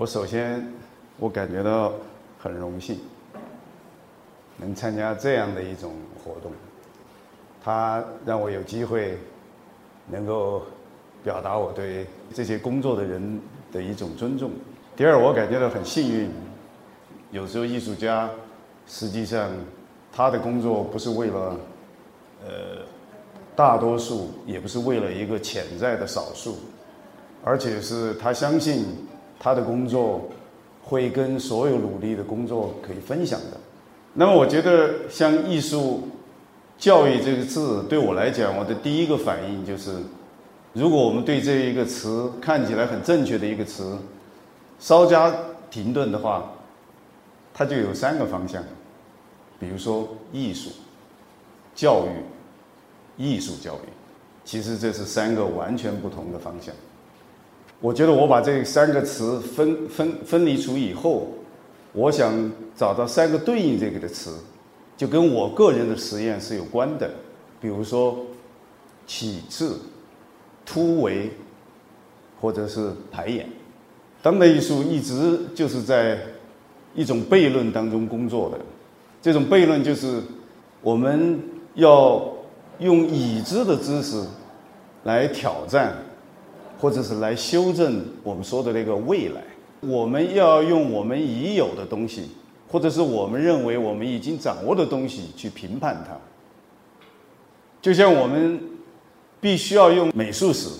我首先，我感觉到很荣幸，能参加这样的一种活动，它让我有机会能够表达我对这些工作的人的一种尊重。第二，我感觉到很幸运，有时候艺术家实际上他的工作不是为了呃大多数，也不是为了一个潜在的少数，而且是他相信。他的工作会跟所有努力的工作可以分享的。那么，我觉得像艺术教育这个字，对我来讲，我的第一个反应就是，如果我们对这一个词看起来很正确的一个词稍加停顿的话，它就有三个方向，比如说艺术、教育、艺术教育，其实这是三个完全不同的方向。我觉得我把这三个词分分分离出以后，我想找到三个对应这个的词，就跟我个人的实验是有关的。比如说，启智、突围，或者是排演。当代艺术一直就是在一种悖论当中工作的。这种悖论就是我们要用已知的知识来挑战。或者是来修正我们说的那个未来，我们要用我们已有的东西，或者是我们认为我们已经掌握的东西去评判它。就像我们必须要用美术史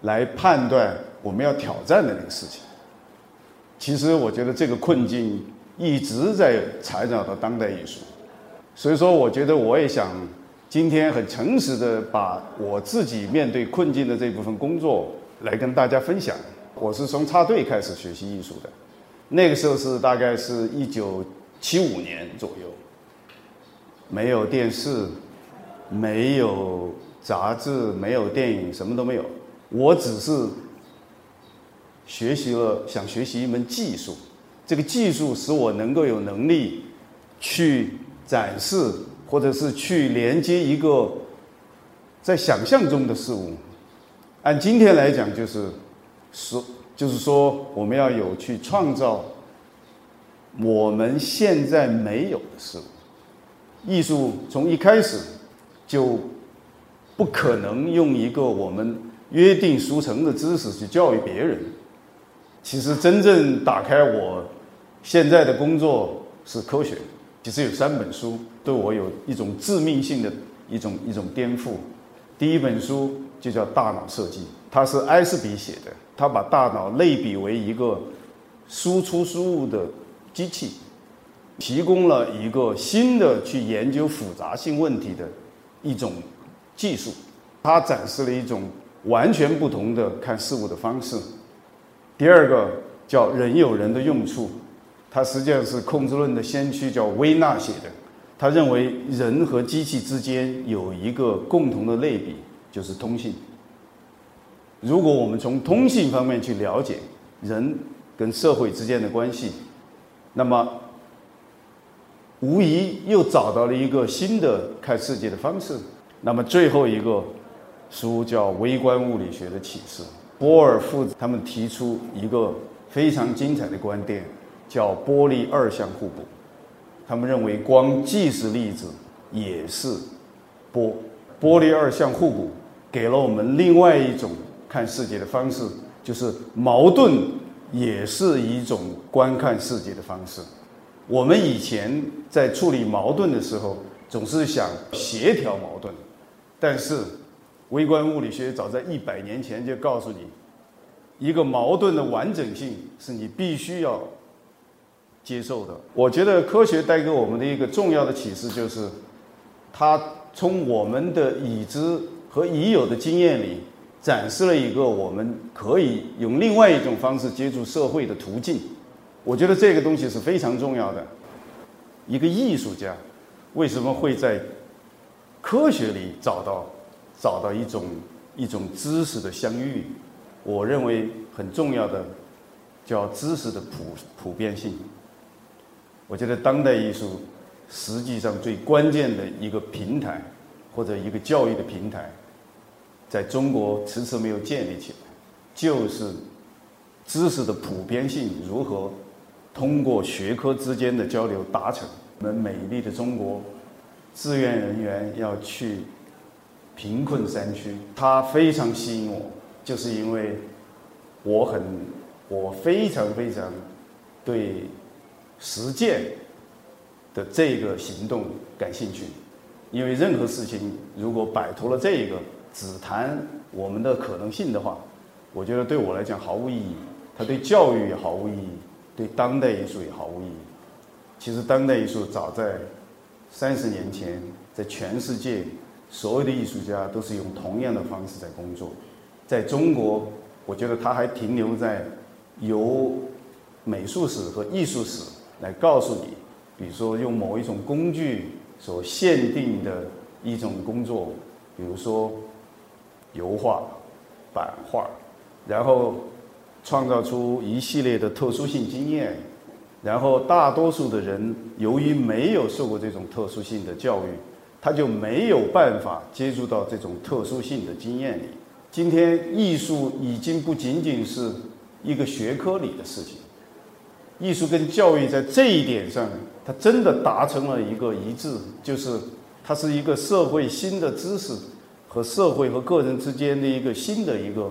来判断我们要挑战的那个事情。其实我觉得这个困境一直在缠绕着当代艺术，所以说我觉得我也想。今天很诚实的把我自己面对困境的这部分工作来跟大家分享。我是从插队开始学习艺术的，那个时候是大概是一九七五年左右，没有电视，没有杂志，没有电影，什么都没有。我只是学习了，想学习一门技术，这个技术使我能够有能力去展示。或者是去连接一个在想象中的事物，按今天来讲，就是说，就是说，我们要有去创造我们现在没有的事物。艺术从一开始就不可能用一个我们约定俗成的知识去教育别人。其实，真正打开我现在的工作是科学。其实有三本书对我有一种致命性的一种一种颠覆。第一本书就叫《大脑设计》，它是埃斯比写的，他把大脑类比为一个输出输入的机器，提供了一个新的去研究复杂性问题的一种技术。它展示了一种完全不同的看事物的方式。第二个叫“人有人的用处”。他实际上是控制论的先驱，叫威纳写的。他认为人和机器之间有一个共同的类比，就是通信。如果我们从通信方面去了解人跟社会之间的关系，那么无疑又找到了一个新的看世界的方式。那么最后一个书叫《微观物理学的启示》，波尔父子他们提出一个非常精彩的观点。叫玻璃二相互补，他们认为光既是粒子，也是波。玻璃二相互补给了我们另外一种看世界的方式，就是矛盾也是一种观看世界的方式。我们以前在处理矛盾的时候，总是想协调矛盾，但是微观物理学早在一百年前就告诉你，一个矛盾的完整性是你必须要。接受的，我觉得科学带给我们的一个重要的启示就是，它从我们的已知和已有的经验里展示了一个我们可以用另外一种方式接触社会的途径。我觉得这个东西是非常重要的。一个艺术家为什么会在科学里找到找到一种一种知识的相遇？我认为很重要的叫知识的普普遍性。我觉得当代艺术实际上最关键的一个平台，或者一个教育的平台，在中国迟迟没有建立起来，就是知识的普遍性如何通过学科之间的交流达成。我们美丽的中国，志愿人员要去贫困山区，它非常吸引我，就是因为我很，我非常非常对实践的这个行动感兴趣。因为任何事情如果摆脱了这个，只谈我们的可能性的话，我觉得对我来讲毫无意义。它对教育也毫无意义，对当代艺术也毫无意义。其实，当代艺术早在三十年前，在全世界所有的艺术家都是用同样的方式在工作。在中国，我觉得它还停留在由美术史和艺术史来告诉你，比如说用某一种工具所限定的一种工作，比如说油画、版画，然后。创造出一系列的特殊性经验，然后大多数的人由于没有受过这种特殊性的教育，他就没有办法接触到这种特殊性的经验里。今天艺术已经不仅仅是一个学科里的事情，艺术跟教育在这一点上，它真的达成了一个一致，就是它是一个社会新的知识和社会和个人之间的一个新的一个。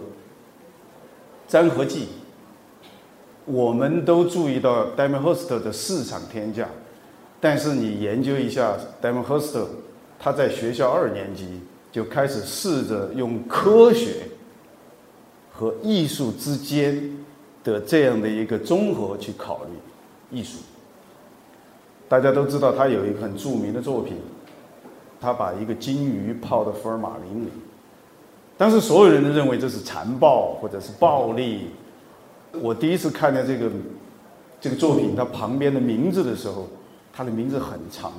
粘合剂，我们都注意到 d a m o n h u r s t 的市场天价，但是你研究一下 d a m o n h u r s t 他在学校二年级就开始试着用科学和艺术之间的这样的一个综合去考虑艺术。大家都知道他有一个很著名的作品，他把一个金鱼泡到福尔马林里。当时所有人都认为这是残暴或者是暴力。我第一次看见这个这个作品，它旁边的名字的时候，它的名字很长。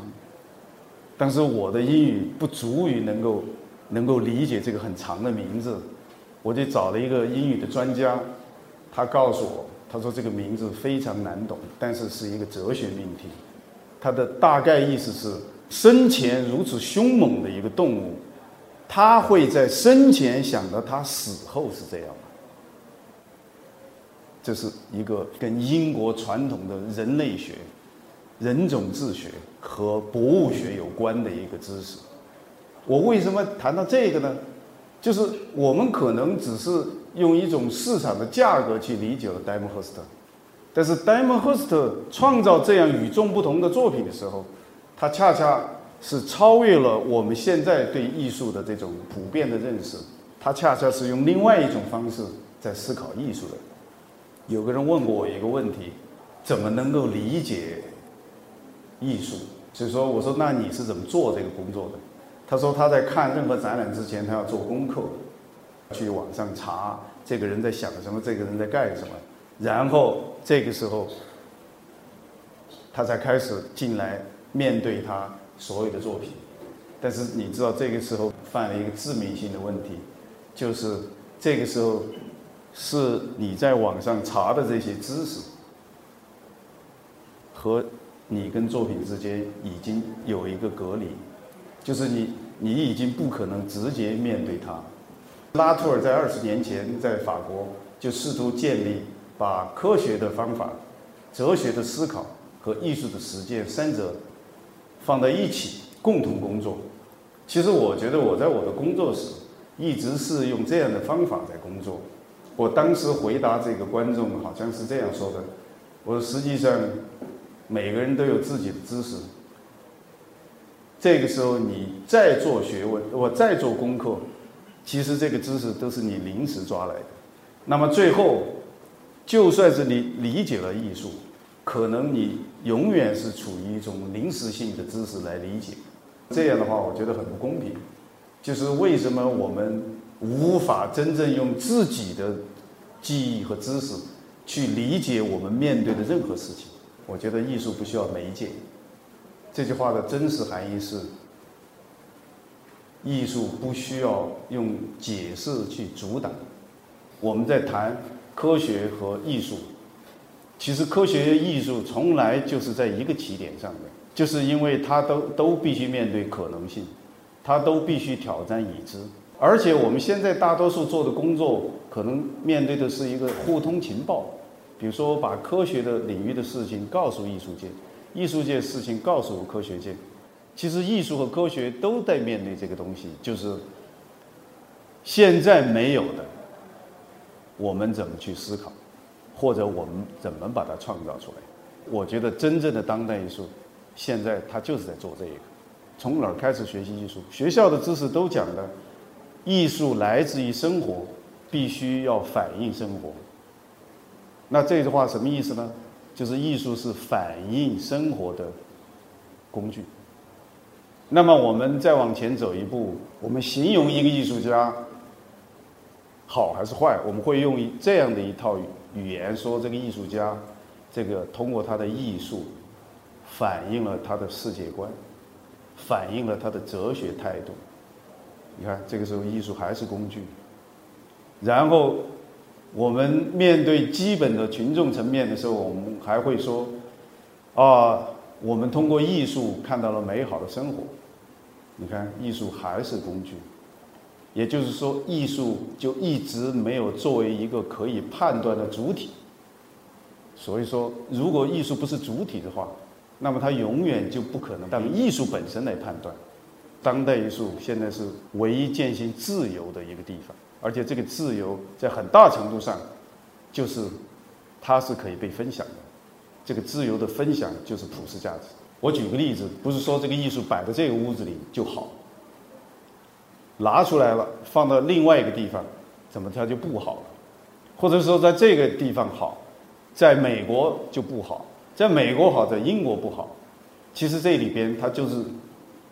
当时我的英语不足以能够能够理解这个很长的名字，我就找了一个英语的专家，他告诉我，他说这个名字非常难懂，但是是一个哲学命题。它的大概意思是：生前如此凶猛的一个动物。他会在生前想到他死后是这样的，这是一个跟英国传统的人类学、人种志学和博物学有关的一个知识。我为什么谈到这个呢？就是我们可能只是用一种市场的价格去理解了戴蒙赫斯特，但是戴蒙赫斯特创造这样与众不同的作品的时候，他恰恰。是超越了我们现在对艺术的这种普遍的认识，他恰恰是用另外一种方式在思考艺术的。有个人问过我一个问题：怎么能够理解艺术？所以说，我说那你是怎么做这个工作的？他说他在看任何展览之前，他要做功课，去网上查这个人在想什么，这个人在干什么，然后这个时候他才开始进来面对他。所有的作品，但是你知道这个时候犯了一个致命性的问题，就是这个时候是你在网上查的这些知识和你跟作品之间已经有一个隔离，就是你你已经不可能直接面对他。拉图尔在二十年前在法国就试图建立把科学的方法、哲学的思考和艺术的实践三者。放在一起共同工作，其实我觉得我在我的工作时一直是用这样的方法在工作。我当时回答这个观众好像是这样说的：我说实际上每个人都有自己的知识，这个时候你再做学问，我再做功课，其实这个知识都是你临时抓来的。那么最后，就算是你理解了艺术。可能你永远是处于一种临时性的知识来理解，这样的话我觉得很不公平。就是为什么我们无法真正用自己的记忆和知识去理解我们面对的任何事情？我觉得艺术不需要媒介。这句话的真实含义是：艺术不需要用解释去阻挡。我们在谈科学和艺术。其实科学艺术从来就是在一个起点上的，就是因为它都都必须面对可能性，它都必须挑战已知，而且我们现在大多数做的工作，可能面对的是一个互通情报，比如说把科学的领域的事情告诉艺术界，艺术界事情告诉科学界。其实艺术和科学都在面对这个东西，就是现在没有的，我们怎么去思考，或者我们怎么把它创造出来？我觉得真正的当代艺术，现在它就是在做这一个。从哪儿开始学习艺术？学校的知识都讲的，艺术来自于生活，必须要反映生活。那这句话什么意思呢？就是艺术是反映生活的工具。那么我们再往前走一步，我们形容一个艺术家好还是坏，我们会用这样的一套语言说：这个艺术家，这个通过他的艺术，反映了他的世界观，反映了他的哲学态度。你看，这个时候艺术还是工具。然后我们面对基本的群众层面的时候，我们还会说：啊，我们通过艺术看到了美好的生活。你看，艺术还是工具，也就是说，艺术就一直没有作为一个可以判断的主体。所以说，如果艺术不是主体的话，那么它永远就不可能当艺术本身来判断。当代艺术现在是唯一践行自由的一个地方，而且这个自由在很大程度上，就是它是可以被分享的。这个自由的分享就是普世价值。我举个例子，不是说这个艺术摆在这个屋子里就好，拿出来了放到另外一个地方，怎么它就不好了？或者说在这个地方好，在美国就不好，在美国好，在英国不好。其实这里边它就是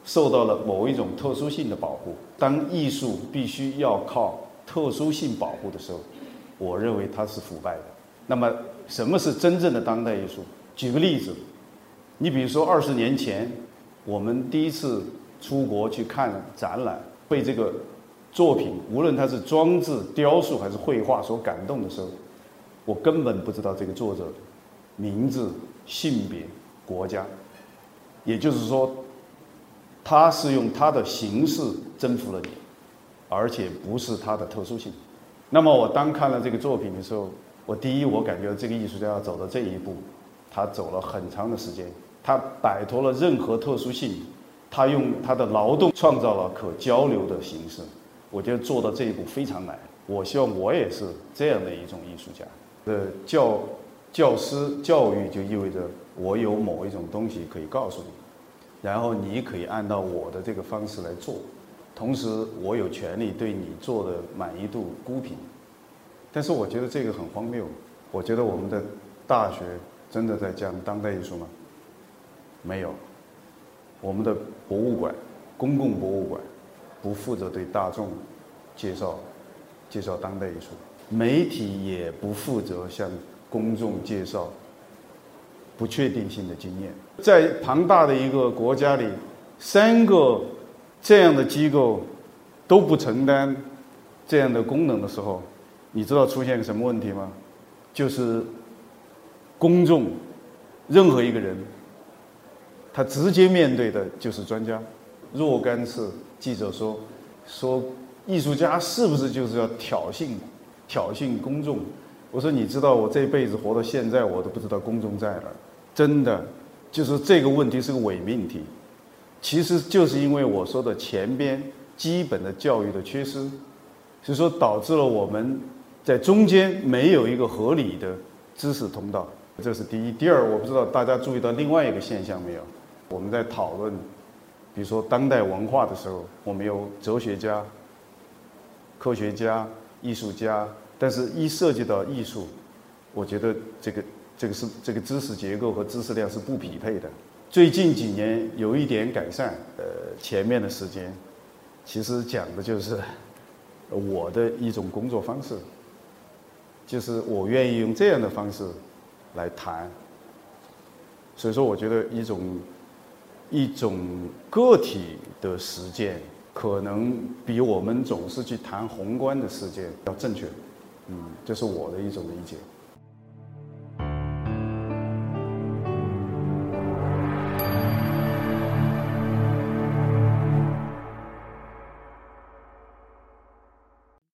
受到了某一种特殊性的保护。当艺术必须要靠特殊性保护的时候，我认为它是腐败的。那么什么是真正的当代艺术？举个例子。你比如说，二十年前，我们第一次出国去看展览，被这个作品，无论它是装置、雕塑还是绘画所感动的时候，我根本不知道这个作者名字、性别、国家，也就是说，他是用他的形式征服了你，而且不是他的特殊性。那么我当看了这个作品的时候，我第一，我感觉这个艺术家要走到这一步，他走了很长的时间。他摆脱了任何特殊性，他用他的劳动创造了可交流的形式。我觉得做到这一步非常难。我希望我也是这样的一种艺术家。呃，教教师教育就意味着我有某一种东西可以告诉你，然后你可以按照我的这个方式来做，同时我有权利对你做的满意度估评。但是我觉得这个很荒谬。我觉得我们的大学真的在讲当代艺术吗？没有，我们的博物馆，公共博物馆，不负责对大众介绍介绍当代艺术，媒体也不负责向公众介绍不确定性的经验。在庞大的一个国家里，三个这样的机构都不承担这样的功能的时候，你知道出现什么问题吗？就是公众任何一个人。他直接面对的就是专家。若干次记者说：“说艺术家是不是就是要挑衅、挑衅公众？”我说：“你知道，我这辈子活到现在，我都不知道公众在哪儿。真的，就是这个问题是个伪命题。其实就是因为我说的前边基本的教育的缺失，所以说导致了我们在中间没有一个合理的知识通道。这是第一。第二，我不知道大家注意到另外一个现象没有？”我们在讨论，比如说当代文化的时候，我们有哲学家、科学家、艺术家，但是一涉及到艺术，我觉得这个这个是这个知识结构和知识量是不匹配的。最近几年有一点改善，呃，前面的时间，其实讲的就是 我的一种工作方式，就是我愿意用这样的方式来谈。所以说，我觉得一种。一种个体的实践，可能比我们总是去谈宏观的实践要正确。嗯，这是我的一种理解。